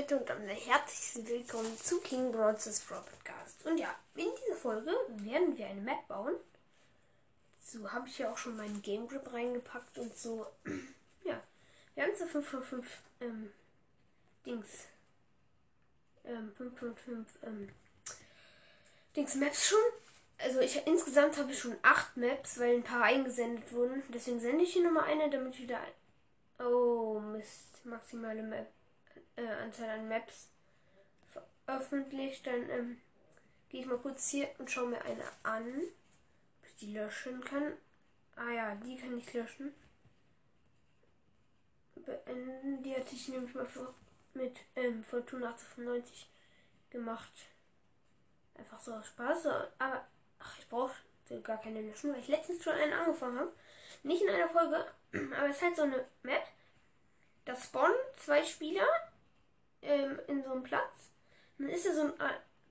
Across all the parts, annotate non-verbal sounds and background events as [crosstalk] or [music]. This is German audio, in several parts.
Leute und dann herzlich willkommen zu King Broad's Brawl Podcast. Und ja, in dieser Folge werden wir eine Map bauen. So habe ich ja auch schon meinen Game Grip reingepackt und so. [clears throat] Ja, wir haben so 5 von 5 ähm, Dings. Ähm, 5 von 5 ähm, Dings Maps schon. Also ich insgesamt habe ich schon 8 Maps, weil ein paar eingesendet wurden. Deswegen sende ich hier nochmal eine, damit wieder. Oh Mist, maximale Map äh, Anzahl an Maps veröffentlicht. Dann ähm, gehe ich mal kurz hier und schaue mir eine an, ob ich die löschen kann. Ah ja, die kann ich löschen. Beenden. Die hatte ich nämlich mal mit ähm, Fortuna 1895 gemacht. Einfach so aus Spaß. Aber ach, ich brauche gar keine löschen, weil ich letztens schon einen angefangen habe. Nicht in einer Folge, [clears throat] aber es ist halt so eine Map. Da spawnen zwei Spieler ähm, in so einem Platz. Dann ist da so ein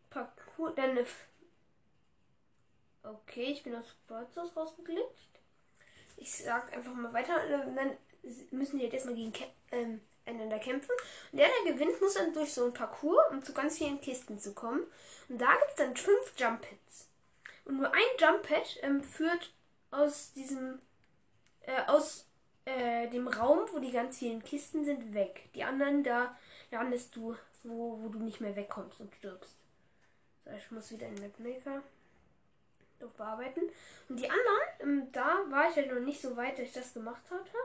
Parcours. Dann okay, ich bin aus Brazos rausgeglitscht. Ich sag einfach mal weiter. Dann müssen die jetzt erstmal gegen ähm, einander kämpfen. Und der, der gewinnt, muss dann durch so ein Parcours, um zu ganz vielen Kisten zu kommen. Und da gibt es dann fünf Jump Hits. Und nur ein Jump Pad ähm, führt aus diesem, äh, aus äh, dem Raum, wo die ganz vielen Kisten sind, weg. Die anderen da landest du, wo, wo du nicht mehr wegkommst und stirbst. So, ich muss wieder in Mapmaker drauf bearbeiten. Und die anderen, ähm, da war ich halt noch nicht so weit, dass ich das gemacht hatte.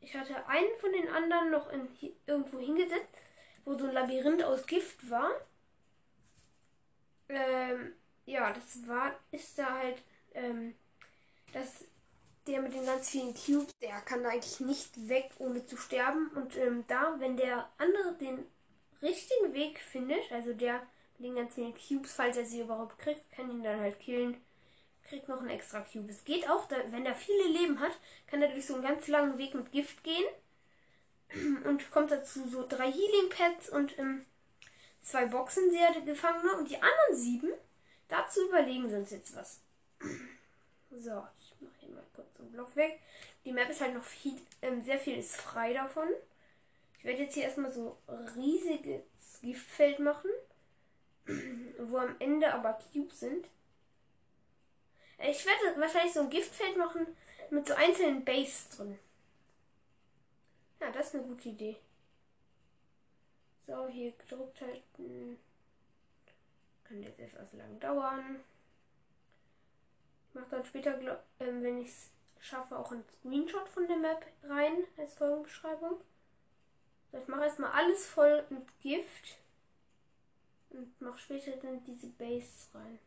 Ich hatte einen von den anderen noch in, irgendwo hingesetzt, wo so ein Labyrinth aus Gift war. Ähm, ja, das war, ist da halt, ähm, das der mit den ganz vielen Cubes, der kann da eigentlich nicht weg, ohne zu sterben. Und ähm, da, wenn der andere den richtigen Weg findet, also der mit den ganz vielen Cubes, falls er sie überhaupt kriegt, kann ihn dann halt killen. Kriegt noch einen extra Cube. Es geht auch, da, wenn er viele Leben hat, kann er durch so einen ganz langen Weg mit Gift gehen. [clears throat] Und kommt dazu so drei Healing Pads und ähm, zwei Boxen, sehr Gefangene. Und die anderen sieben, dazu überlegen sie uns jetzt was. [clears throat] So, Block weg. Die Map ist halt noch viel, ähm, sehr viel ist frei davon. Ich werde jetzt hier erstmal so riesiges Giftfeld machen, [clears throat] wo am Ende aber Cubes sind. Ich werde wahrscheinlich so ein Giftfeld machen mit so einzelnen Base drin. Ja, das ist eine gute Idee. So, hier gedruckt halten. Kann jetzt etwas lang dauern mache dann später, ähm, wenn ich es schaffe, auch einen Screenshot von der Map rein als Folgenbeschreibung. ich mache erstmal alles voll mit Gift und mache später dann diese Base rein.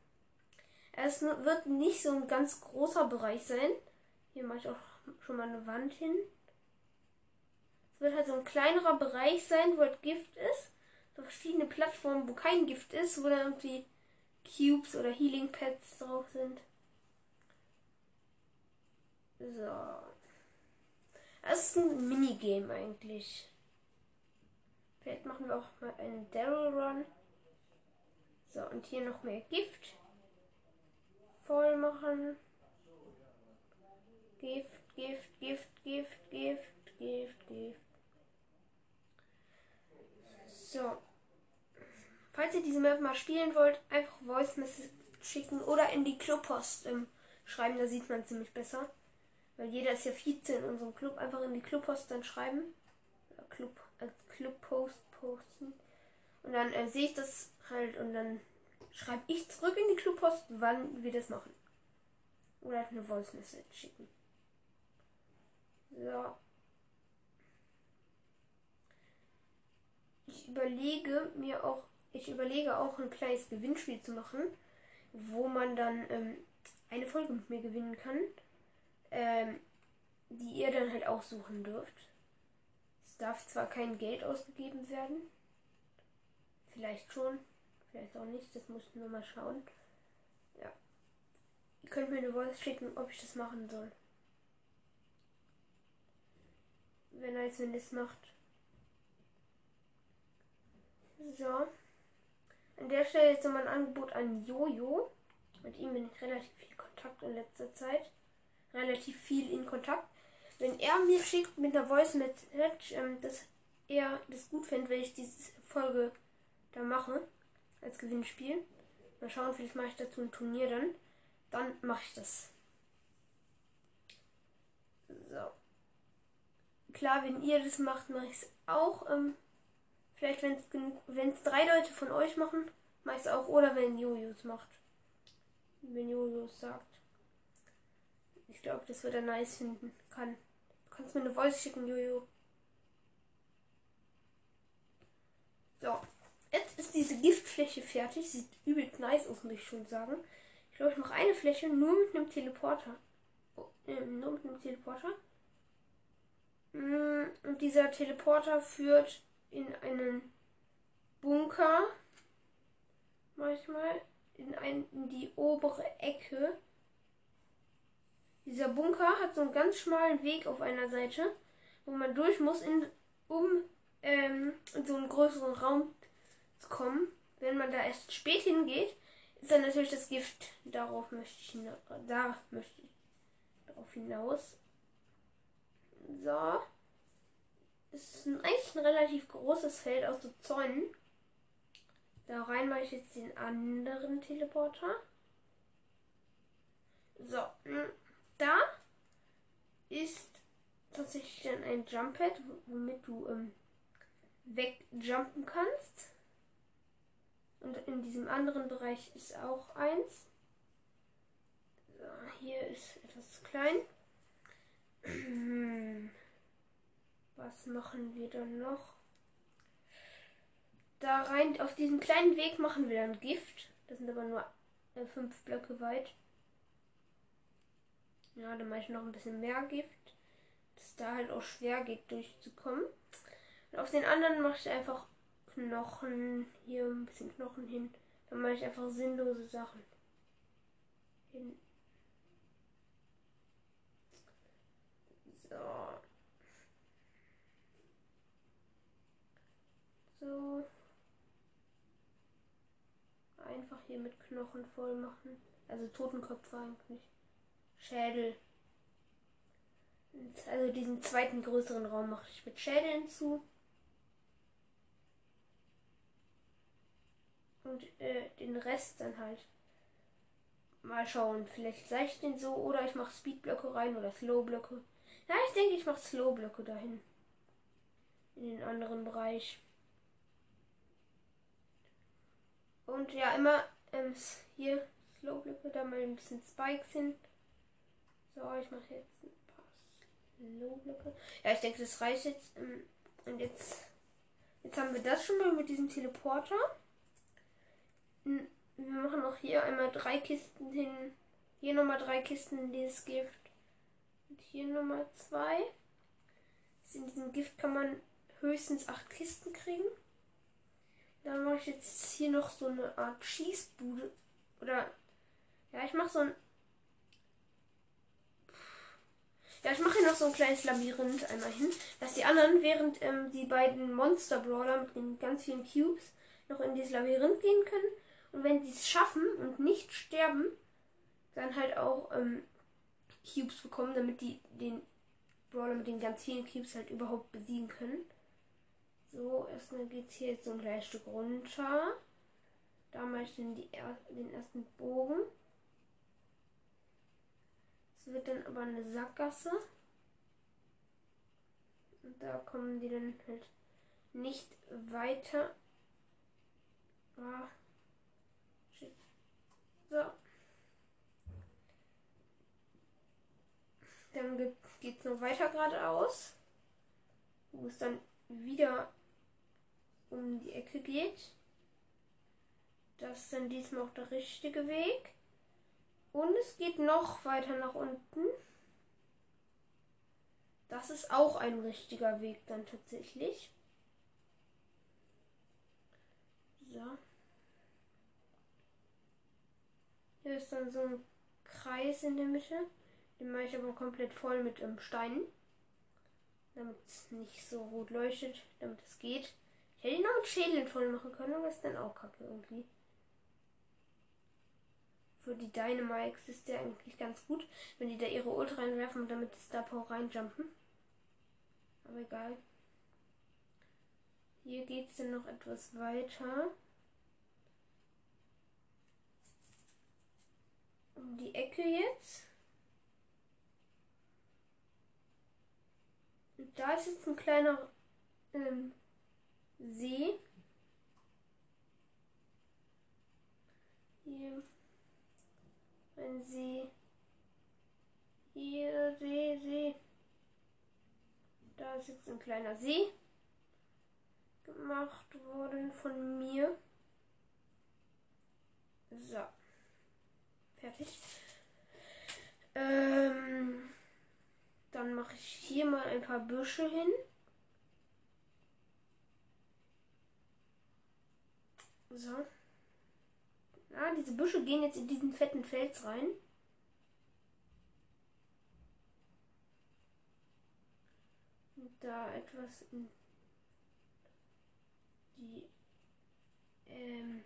Es wird nicht so ein ganz großer Bereich sein. Hier mache ich auch schon mal eine Wand hin. Es wird halt so ein kleinerer Bereich sein, wo halt Gift ist. So verschiedene Plattformen, wo kein Gift ist, wo dann irgendwie Cubes oder Healing Pads drauf sind. So. Das ist ein Minigame eigentlich. Vielleicht machen wir auch mal einen Daryl Run. So, und hier noch mehr Gift. Voll machen. Gift, Gift, Gift, Gift, Gift, Gift, Gift. So. Falls ihr diese Map mal spielen wollt, einfach Voice Message schicken oder in die Clubpost ähm, schreiben, da sieht man ziemlich besser. Weil jeder ist ja Vize in unserem Club. Einfach in die Clubpost dann schreiben. Club, als Clubpost posten. Und dann äh, sehe ich das halt und dann schreibe ich zurück in die Clubpost, wann wir das machen. Oder halt eine Voice Message schicken. So. Ich überlege mir auch, ich überlege auch ein kleines Gewinnspiel zu machen, wo man dann ähm, eine Folge mit mir gewinnen kann ähm, die ihr dann halt auch suchen dürft. Es darf zwar kein Geld ausgegeben werden, vielleicht schon, vielleicht auch nicht, das muss ich nur mal schauen. Ja. Ihr könnt mir eine Voice schicken, ob ich das machen soll. Wenn er jetzt wenn das macht. So. An der Stelle jetzt nochmal ein Angebot an Jojo. Mit ihm bin ich relativ viel Kontakt in letzter Zeit relativ viel in Kontakt. Wenn er mir schickt mit einer Voice Message, ähm, das er das gut fände, wenn ich diese Folge da mache. Als Gewinnspiel. Mal schauen, vielleicht mache ich dazu ein Turnier dann. Dann mache ich das. So. Klar, wenn ihr das macht, mache ich es auch. Ähm, vielleicht, wenn es drei Leute von euch machen, mache ich es auch. Oder wenn Jojo es macht. Wenn Jojo es sagt. Ich glaube, das wird er nice finden kann. Du kannst mir eine Voice schicken, Jojo. So. Jetzt ist diese Giftfläche fertig. Sieht übelst nice aus, muss ich schon sagen. Ich glaube, ich mache eine Fläche nur mit einem Teleporter. Oh, äh, nur mit einem Teleporter. Mm, und dieser Teleporter führt in einen Bunker. Manchmal in, ein, in die obere Ecke. Dieser Bunker hat so einen ganz schmalen Weg auf einer Seite, wo man durch muss, in, um ähm, in so einen größeren Raum zu kommen. Wenn man da erst spät hingeht, ist dann natürlich das Gift. Darauf möchte ich, da möchte ich darauf hinaus. So. Es ist eigentlich ein relativ großes Feld aus so Zäunen. Da rein mache ich jetzt den anderen Teleporter. So. Hm, ist tatsächlich dann ein Jump Pad, womit du ähm, wegjumpen kannst. Und in diesem anderen Bereich ist auch eins. So, hier ist etwas zu klein. Was machen wir dann noch? Da rein, auf diesem kleinen Weg machen wir dann Gift. Das sind aber nur äh, fünf Blöcke weit. Ja, dann mache ich noch ein bisschen mehr Gift. Dass da halt auch schwer geht durchzukommen. Und auf den anderen mache ich einfach Knochen, hier ein bisschen Knochen hin. Dann mache ich einfach sinnlose Sachen. Hin. So. So. Einfach hier mit Knochen voll machen. Also Totenköpfe eigentlich. Schädel. Also diesen zweiten größeren Raum mache ich mit Schädeln zu. und äh, den Rest dann halt mal schauen. Vielleicht gleich ich den so oder ich mache Speedblöcke rein oder Slowblöcke. Ja, ich denke, ich mache Slowblöcke dahin. In den anderen Bereich. Und ja, immer ähm, hier Slowblöcke, da mal ein bisschen Spikes hin. So, ich mache jetzt ein paar Slowblöcke. Ja, ich denke, das reicht jetzt. Ähm, und jetzt, jetzt haben wir das schon mal mit diesem Teleporter. Wir machen noch hier einmal drei Kisten hin. Hier nochmal drei Kisten in dieses Gift. Und hier nochmal zwei. In diesem Gift kann man höchstens acht Kisten kriegen. Dann mache ich jetzt hier noch so eine Art Schießbude. Oder ja, ich mache so ein. Ja, ich mache hier noch so ein kleines Labyrinth einmal hin, dass die anderen, während ähm, die beiden Monster Brawler mit den ganz vielen Cubes noch in dieses Labyrinth gehen können, und wenn sie es schaffen und nicht sterben, dann halt auch ähm, Cubes bekommen, damit die den Brawler mit den ganz vielen Cubes halt überhaupt besiegen können. So, erstmal geht es hier jetzt so ein kleines Stück runter. Da mache ich dann die, den ersten Bogen. Es wird dann aber eine Sackgasse. Und da kommen die dann halt nicht weiter. Ah. So. Dann geht es noch weiter geradeaus, wo es dann wieder um die Ecke geht. Das ist dann diesmal auch der richtige Weg. Und es geht noch weiter nach unten. Das ist auch ein richtiger Weg dann tatsächlich. So. Hier ist dann so ein Kreis in der Mitte. Den mache ich aber komplett voll mit ähm, Steinen. Damit es nicht so rot leuchtet, damit es geht. Ich hätte ihn noch mit Schädeln voll machen können, aber ist dann auch kacke irgendwie. Für die Dynamics ist der eigentlich ganz gut, wenn die da ihre Ult reinwerfen und damit die Star Power reinjumpen. Aber egal. Hier geht es dann noch etwas weiter. Um die Ecke jetzt. Und da ist jetzt ein kleiner ähm, See. Hier ein See. Hier See, See. Da ist jetzt ein kleiner See gemacht worden von mir. So. Fertig. Ähm, dann mache ich hier mal ein paar Büsche hin. So. Ah, diese Büsche gehen jetzt in diesen fetten Fels rein. Und da etwas in die ähm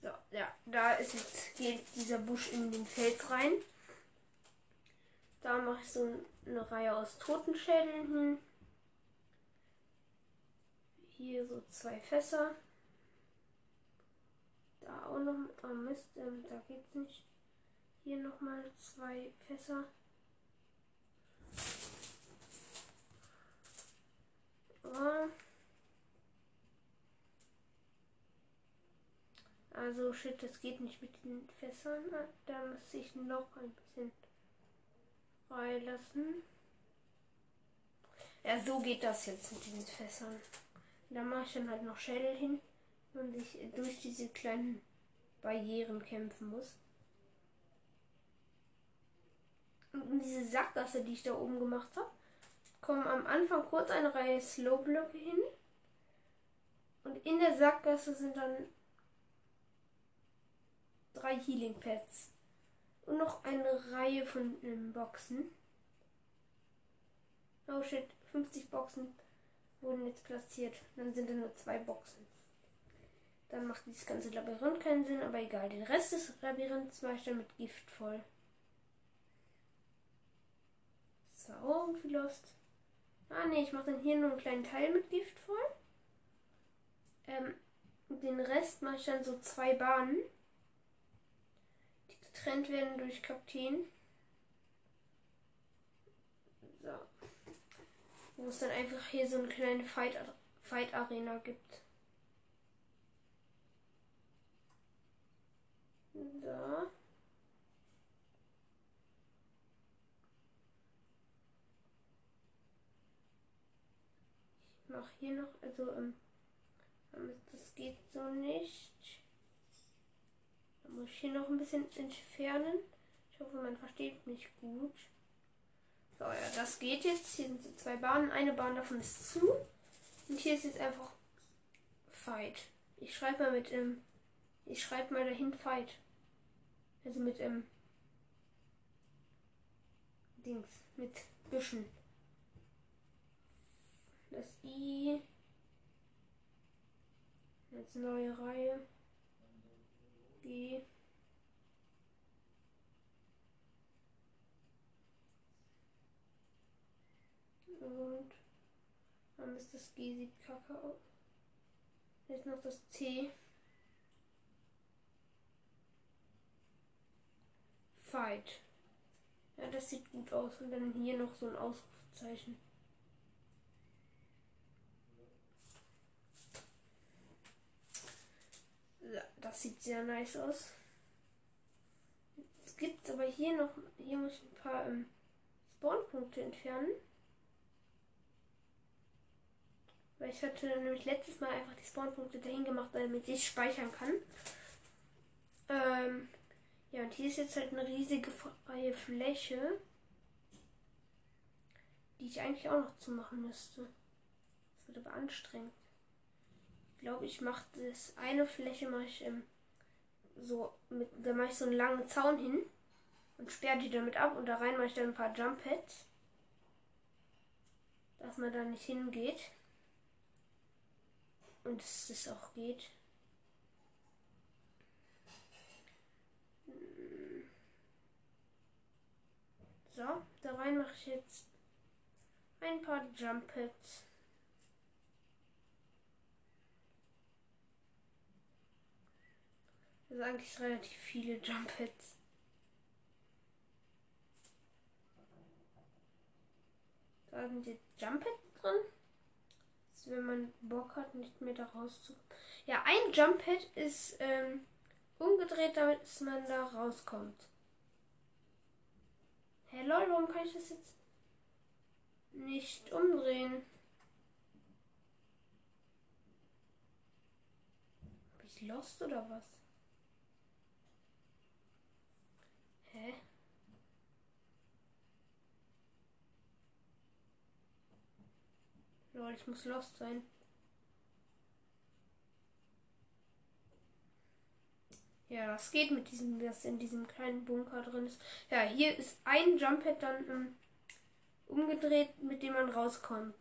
so, ja, da ist jetzt geht dieser Busch in den Fels rein. Da mache ich so eine Reihe aus Totenschädeln hin. Hier so zwei Fässer. Da auch noch, oh Mist, ähm, da geht's nicht. Hier nochmal zwei Fässer. Oh. Also shit, das geht nicht mit den Fässern. Da muss ich noch ein bisschen freilassen. Ja, so geht das jetzt mit diesen Fässern. Da mache ich dann halt noch Schädel hin und ich durch diese kleinen Barrieren kämpfen muss. Und diese Sackgasse, die ich da oben gemacht habe, kommen am Anfang kurz eine Reihe Slowblöcke hin. Und in der Sackgasse sind dann drei Healing Pads. Und noch eine Reihe von ähm, Boxen. Oh shit, 50 Boxen wurden jetzt platziert. Dann sind da nur zwei Boxen. Dann macht dieses ganze Labyrinth keinen Sinn, aber egal. Den Rest des Labyrinths mache ich dann mit Gift voll. Das war auch irgendwie lost. Ah ne, ich mache dann hier nur einen kleinen Teil mit Gift voll. Ähm, den Rest mache ich dann so zwei Bahnen getrennt werden durch Kakteen. So. Wo es dann einfach hier so eine kleine Fight, Fight gibt. So. Ich mache hier noch, also ähm, das geht so nicht. Dann muss ich hier noch ein bisschen entfernen. Ich hoffe, man versteht mich gut. So, ja, das geht jetzt. Hier sind zwei Bahnen. Eine Bahn davon ist zu. Und hier ist jetzt einfach Fight. Ich schreibe mal mit, ähm, ich schreibe mal dahin Fight. Also mit, ähm, Dings, mit Büschen. Das I. Jetzt neue Reihe. G. Und dann ist das G sieht kacke aus. Jetzt noch das C. Fight. Ja, das sieht gut aus. Und dann hier noch so ein Ausrufezeichen. Das sieht sehr nice aus. Es gibt aber hier noch, hier muss ich ein paar ähm, Spawnpunkte entfernen. Weil ich hatte nämlich letztes Mal einfach die Spawnpunkte dahin gemacht, damit ich speichern kann. Ähm, ja, und hier ist jetzt halt eine riesige freie Fläche, die ich eigentlich auch noch zumachen müsste. Das wird aber anstrengend glaube, ich mache das eine Fläche mache ich ähm, so mit, da mache ich so einen langen Zaun hin und sperre die damit ab und da rein mache ich dann ein paar Jump Pads, dass man da nicht hingeht und dass es auch geht. So, da rein mache ich jetzt ein paar Jumpets. Das sind eigentlich relativ viele Jumpets. Da sind die Jumpets drin. Also wenn man Bock hat, nicht mehr da rauszu. Ja, ein Jump Pad ist ähm, umgedreht, damit man da rauskommt. Hey lol, warum kann ich das jetzt nicht umdrehen? Bin ich lost oder was? Hä? Lol, ich muss lost sein. Ja, das geht mit diesem, das in diesem kleinen Bunker drin ist. Ja, hier ist ein Jumppad dann ähm, umgedreht, mit dem man rauskommt.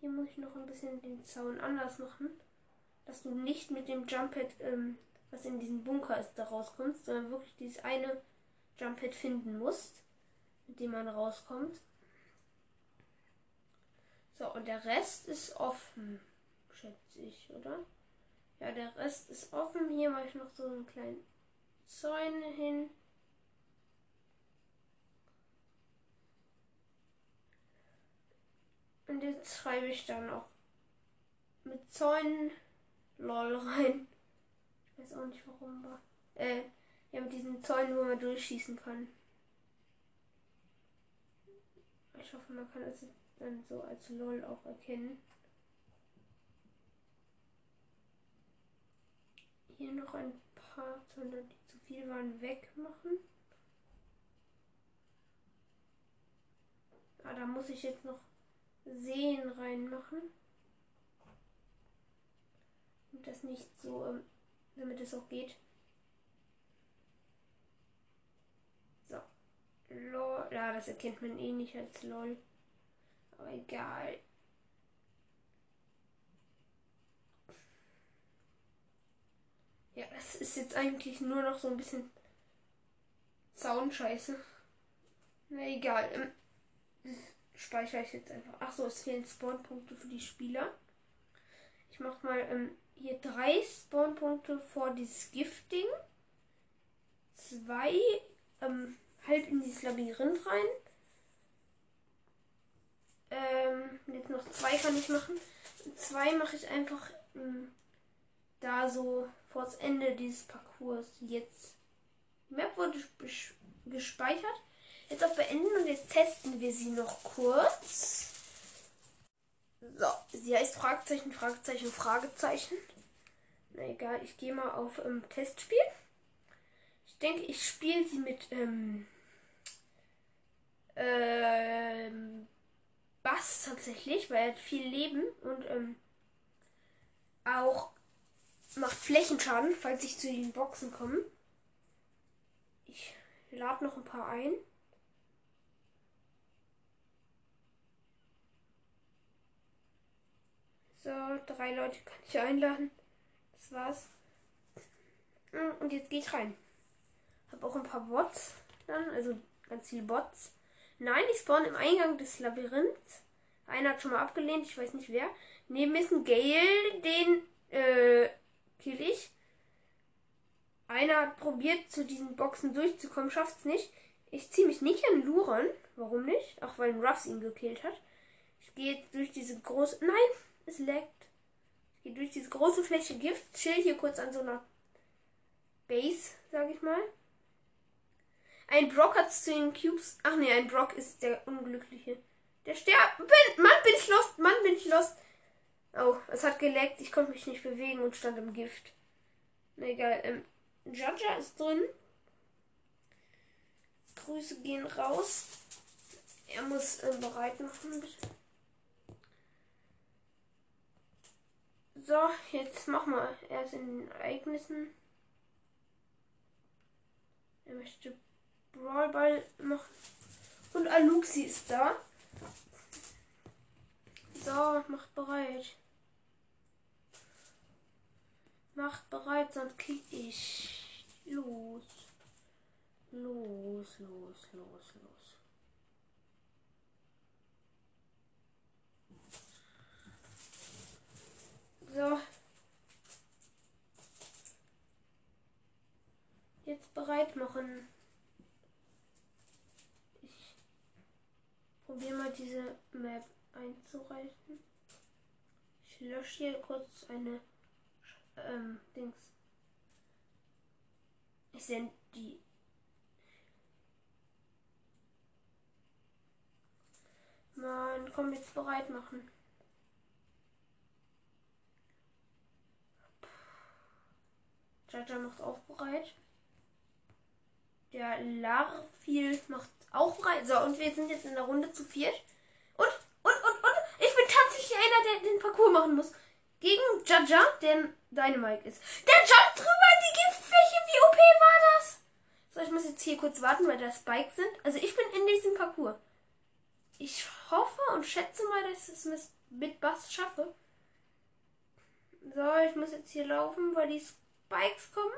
Hier muss ich noch ein bisschen den Zaun anders machen, dass du nicht mit dem Jumppad, ähm, was in diesem Bunker ist, da rauskommst, sondern wirklich dieses eine Jumppad finden musst, mit dem man rauskommt. So, und der Rest ist offen schätze ich, oder? Ja, der Rest ist offen. Hier mache ich noch so einen kleinen Zäune hin. Und jetzt schreibe ich dann auch mit Zäunen LOL rein. Ich weiß auch nicht warum war. Äh, ja, mit diesen Zäunen, wo man durchschießen kann. Ich hoffe, man kann es dann so als LOL auch erkennen. Hier noch ein paar Zäune, die zu viel waren, wegmachen. Ah, da muss ich jetzt noch Seen reinmachen. Und das nicht so, ähm, damit es auch geht. So. LOL. Ja, das erkennt man eh nicht als LOL. Aber egal. Ja, das ist jetzt eigentlich nur noch so ein bisschen Soundscheiße. Na egal. Ähm, speichere ich jetzt einfach. Achso, es fehlen Spawnpunkte für die Spieler. Ich mache mal ähm, hier drei Spawnpunkte vor dieses Gifting. Zwei ähm, halt in dieses Labyrinth rein. Ähm, jetzt noch zwei kann ich machen. Zwei mache ich einfach ähm, da so vor das Ende dieses Parcours jetzt. Die Map wurde gespeichert. Jetzt auf Beenden und jetzt testen wir sie noch kurz. So, sie heißt Fragezeichen, Fragezeichen, Fragezeichen. Na egal, ich gehe mal auf ähm, Testspiel. Ich denke, ich spiele sie mit ähm, ähm, Bass tatsächlich, weil er hat viel Leben und ähm, auch macht Flächenschaden, falls ich zu den Boxen komme. Ich lade noch ein paar ein. So, drei Leute kann ich einladen. Das war's. Hm, und jetzt gehe ich rein. Hab auch ein paar Bots dann, also ganz viele Bots. Nein, ich spawn im Eingang des Labyrinths. Einer hat schon mal abgelehnt, ich weiß nicht wer. Neben ist ein Gale, den äh, kill ich. Einer hat probiert, zu diesen Boxen durchzukommen, schafft es nicht. Ich ziehe mich nicht an Luren. Warum nicht? Auch weil Ruffs ihn gekillt hat. Ich gehe jetzt durch diese große. Nein, es laggt. Ich gehe durch diese große Fläche Gift, chill hier kurz an so einer Base, sag ich mal. Ein Brock hat zu den Cubes. Ach nee, ein Brock ist der Unglückliche. Der sterbt. Mann, bin ich lost. Mann, bin ich lost. Oh, es hat geleckt. Ich konnte mich nicht bewegen und stand im Gift. Na egal. Ähm, Jaja ist drin. Grüße gehen raus. Er muss äh, bereit machen. So, jetzt mach mal. Er ist in den Ereignissen. Er möchte Brawlball machen. Und Aluxi ist da. So, macht bereit. Macht bereit, sonst krieg ich. Los. Los, los, los, los. So. Jetzt bereit machen. Ich probiere mal diese Map einzureichen. Ich lösche hier kurz eine ähm, Dings. Ich sende die. Mann, komm jetzt bereit machen. Jaja macht auch bereit. Der Larfil macht auch bereit. So, und wir sind jetzt in der Runde zu viert. Und, und, und, und, ich bin tatsächlich einer, der den Parcours machen muss. Gegen Jaja, der Dynamite ist. Der jumpt drüber in die Giftfläche. Wie OP war das? So, ich muss jetzt hier kurz warten, weil da Spikes sind. Also ich bin in diesem Parcours. Ich hoffe und schätze mal, dass ich es mit Bass schaffe. So, ich muss jetzt hier laufen, weil die Spikes kommen.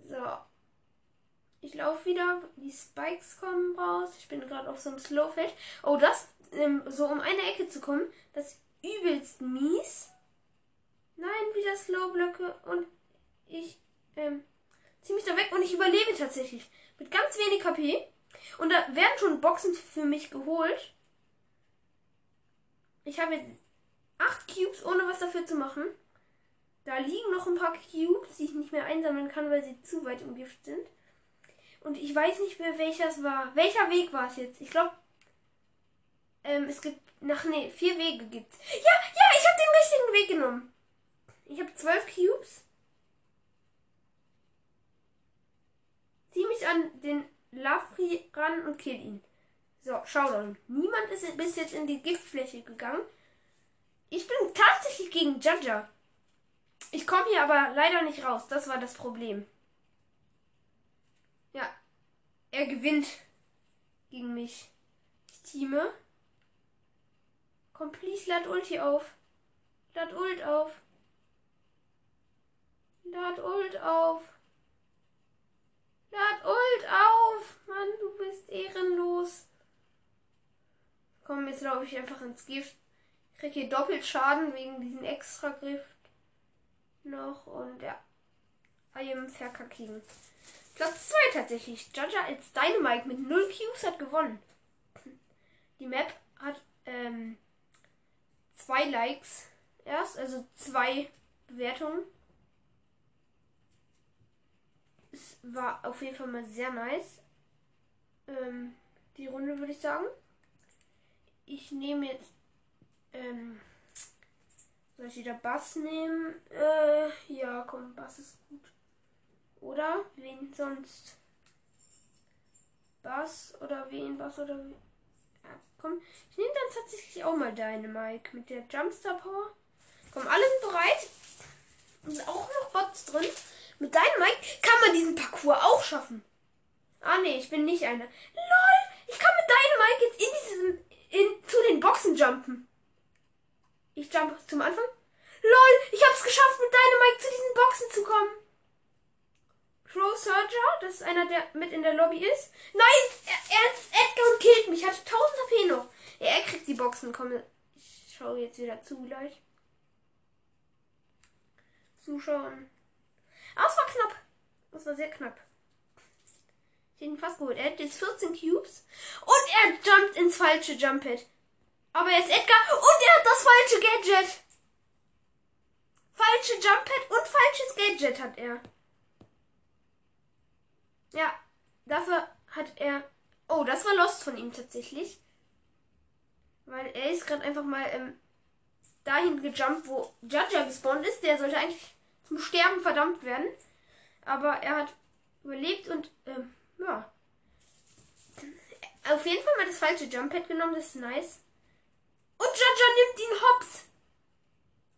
So. Ich laufe wieder. Die Spikes kommen raus. Ich bin gerade auf so einem Slowfeld. Oh, das, ähm, so um eine Ecke zu kommen, das ist übelst mies. Nein, wieder Slowblöcke und ich, ähm, ziehe mich da weg und ich überlebe tatsächlich. Mit ganz wenig KP. Und da werden schon Boxen für mich geholt. Ich habe jetzt 8 Cubes, ohne was dafür zu machen. Da liegen noch ein paar Cubes, die ich nicht mehr einsammeln kann, weil sie zu weit im Gift sind. Und ich weiß nicht mehr, welcher es war. Welcher Weg war es jetzt? Ich glaube, ähm, es gibt, nach nee, vier Wege gibt's. Ja, ja, ich habe den richtigen Weg genommen. Ich habe zwölf Cubes. Zieh mich an den Lafri ran und kill ihn. So, schau dann. Niemand ist bis jetzt in die Giftfläche gegangen. Ich bin tatsächlich gegen Jaja. Ich komme hier aber leider nicht raus. Das war das Problem. Ja. Er gewinnt gegen mich. Ich teame. Komm, please, lad Ulti auf. Lad Ult auf. Lad Ult auf. Lad Ult auf. Mann, du bist ehrenlos. Komm, jetzt laufe ich einfach ins Gift. Ich krieg hier doppelt Schaden wegen diesem extra Griff noch und ja. I am verkacking. Platz 2 tatsächlich. Jaja als Dynamite mit 0 Cubes hat gewonnen. Die Map hat ähm, Likes erst, also zwei Bewertungen. Es war auf jeden Fall mal sehr nice. Ähm, die Runde würde ich sagen. Ich nehme jetzt ähm, soll ich wieder Bass nehmen? Äh, ja, komm, Bass ist gut. Oder? Wen sonst? Bass oder wen? Bass oder wen? Ja, komm. Ich nehme dann tatsächlich auch mal deine Mike mit der Jumpstar Power. Komm, alle sind bereit. Und auch noch Bots drin. Mit deinem Mike kann man diesen Parcours auch schaffen. Ah, nee, ich bin nicht einer. LOL! Ich kann mit deinem Mike jetzt in diesem, in, zu den Boxen jumpen. Ich jump zum Anfang. LOL, ich hab's geschafft, mit Dynamite zu diesen Boxen zu kommen. Crow Surger, das ist einer, der mit in der Lobby ist. Nein, er, er Edgar und killt mich. Hat 1000 HP noch. Ja, er kriegt die Boxen. Komm, ich schaue jetzt wieder zu gleich. Zuschauen. Ah, es war knapp. Das war sehr knapp. Ich hätte ihn fast geholt. Er hat jetzt 14 Cubes. Und er jumpt ins falsche Jump Pad. Aber er ist Edgar und er hat das falsche Gadget. Falsche Jump Pad und falsches Gadget hat er. Ja, dafür hat er. Oh, das war Lost von ihm tatsächlich. Weil er ist gerade einfach mal ähm, dahin gejumpt, wo Jaja gespawnt ist. Der sollte eigentlich zum Sterben verdammt werden. Aber er hat überlebt und ähm, ja. Auf jeden Fall mal das falsche Jump Pad genommen, das ist nice. Und Jaja nimmt ihn hops.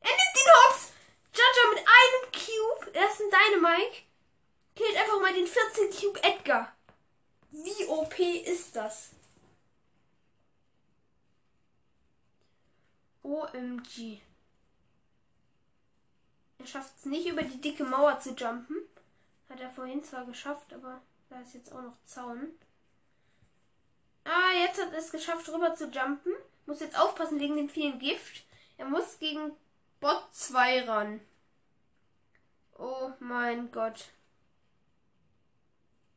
Er nimmt ihn hops. Jaja mit einem Cube, er ist ein Dynamike, killt einfach mal den 14 Cube Edgar. Wie OP ist das? OMG. Er schafft es nicht über die dicke Mauer zu jumpen. Hat er vorhin zwar geschafft, aber da ist jetzt auch noch Zaun. Ah, jetzt hat er es geschafft, rüber zu jumpen. Muss jetzt aufpassen wegen dem vielen Gift. Er muss gegen Bot 2 ran. Oh mein Gott.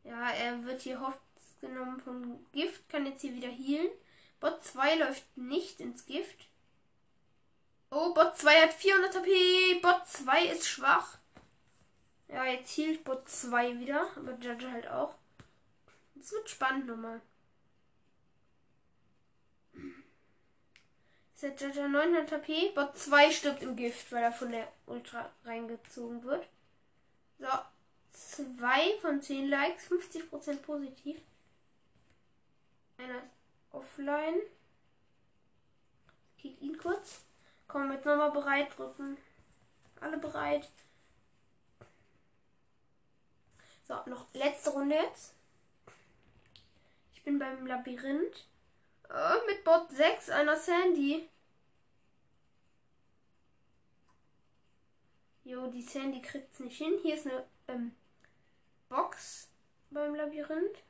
Ja, er wird hier hops genommen von Gift, kann jetzt hier wieder healen. Bot 2 läuft nicht ins Gift. Oh, Bot 2 hat 400 HP. Bot 2 ist schwach. Ja, jetzt hielt Bot 2 wieder, aber Judge halt auch. Es wird spannend nochmal. Ist der Judge 900 HP. Bot 2 stirbt im Gift, weil er von der Ultra reingezogen wird. So, 2 von 10 Likes, 50% positiv. Einer ist offline. Kick ihn kurz. Komm, jetzt nochmal bereit drücken. Alle bereit. So, noch letzte Runde jetzt. Ich bin beim Labyrinth. Oh, mit Bot 6, einer Sandy. Jo, die Sandy kriegt es nicht hin. Hier ist eine ähm, Box beim Labyrinth.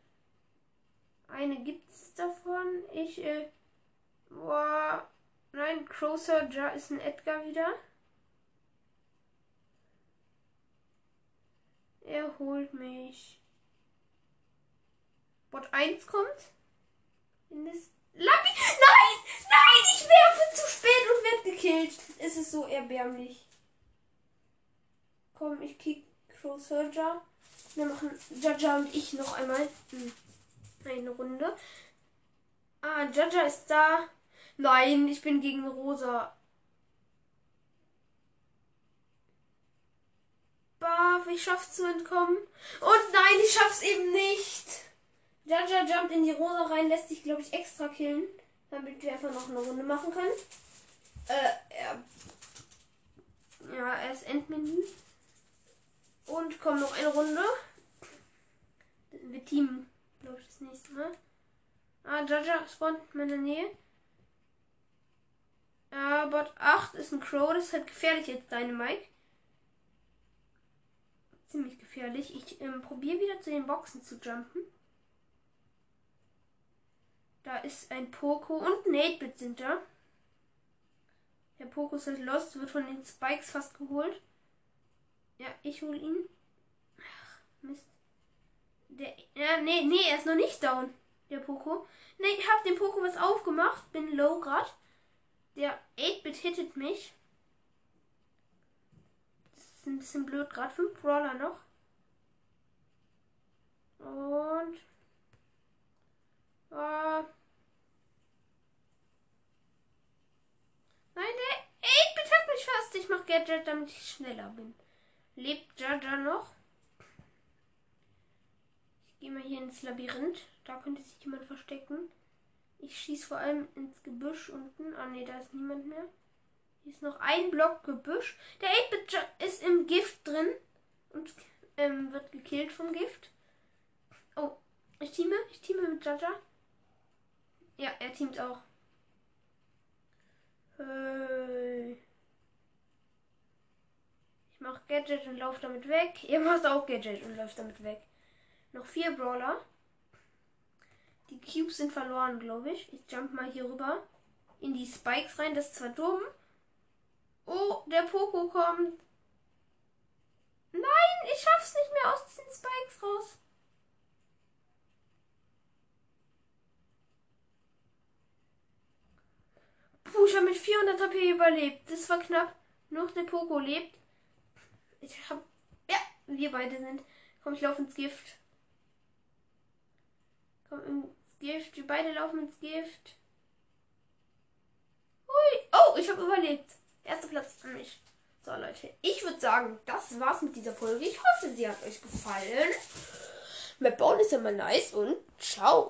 Eine gibt's davon. Ich, äh, boah, nein, Crow Surger ist ein Edgar wieder. Er holt mich. Bot 1 kommt. In das Labi. Nein! Nein! Ich werfe zu spät und werde gekillt. Es ist so erbärmlich. Komm, ich kick Crow Surger. Wir machen Jaja und ich noch einmal hm, eine Runde. Ah, Jaja ist da. Nein, ich bin gegen Rosa. Barf, ich schaff's zu entkommen. Und nein, ich schaff's eben nicht. Jaja jumpt in die Rosa rein, lässt sich, glaube ich, extra killen, damit wir einfach noch eine Runde machen können. Äh, er. Ja, er ist Endmenü. Und kommt noch eine Runde. Wir teamen, glaube ich, das nächste Mal. Ah, Jaja spawnt in meiner Nähe. Ja, Bot 8 ist ein Crow, das ist halt gefährlich jetzt, deine Mike. Ziemlich gefährlich. Ich ähm, probiere wieder zu den Boxen zu jumpen. Da ist ein Poco und 8-Bit sind da. Der Poco ist halt lost, wird von den Spikes fast geholt. Ja, ich hole ihn. Ach, Mist. Der, ja, nee, nee, er ist noch nicht down. Der Poco. Nee, ich hab dem Poco was aufgemacht. Bin low grad. Der 8-Bit hittet mich. Das ist ein bisschen blöd gerade. Fünf Brawler noch. Und. Äh, nein, der 8-Bit hat mich fast. Ich mach Gadget, damit ich schneller bin. Lebt Jaja noch? Ich gehe mal hier ins Labyrinth. Da könnte sich jemand verstecken. Ich schieße vor allem ins Gebüsch unten. Ah ne, da ist niemand mehr. Hier ist noch ein Block Gebüsch. Der 8-Bit ist im Gift drin und ähm, wird gekillt vom Gift. Oh, ich teame. Ich teame mit Jaja. Ja, er teamt auch. Hey. Ich mache Gadget und laufe damit weg. [laughs] Ihr macht auch Gadget und läuft damit weg. Noch vier Brawler. Cubes sind verloren, glaube ich. Ich jump mal hier rüber. In die Spikes rein. Das ist zwar dumm. Oh, der Poco kommt. Nein, ich schaff's nicht mehr aus den Spikes raus. Puh, ich habe mit 400 HP überlebt. Das war knapp. Noch der Poco lebt. Ich hab. Ja, wir beide sind. Komm, ich laufe ins Gift. Komm Gift. Wir beide laufen ins Gift. Hui. Oh, ich habe überlebt. Erster Platz an mich. So, Leute. Ich würde sagen, das war's mit dieser Folge. Ich hoffe, sie hat euch gefallen. Map bauen ist immer nice und ciao.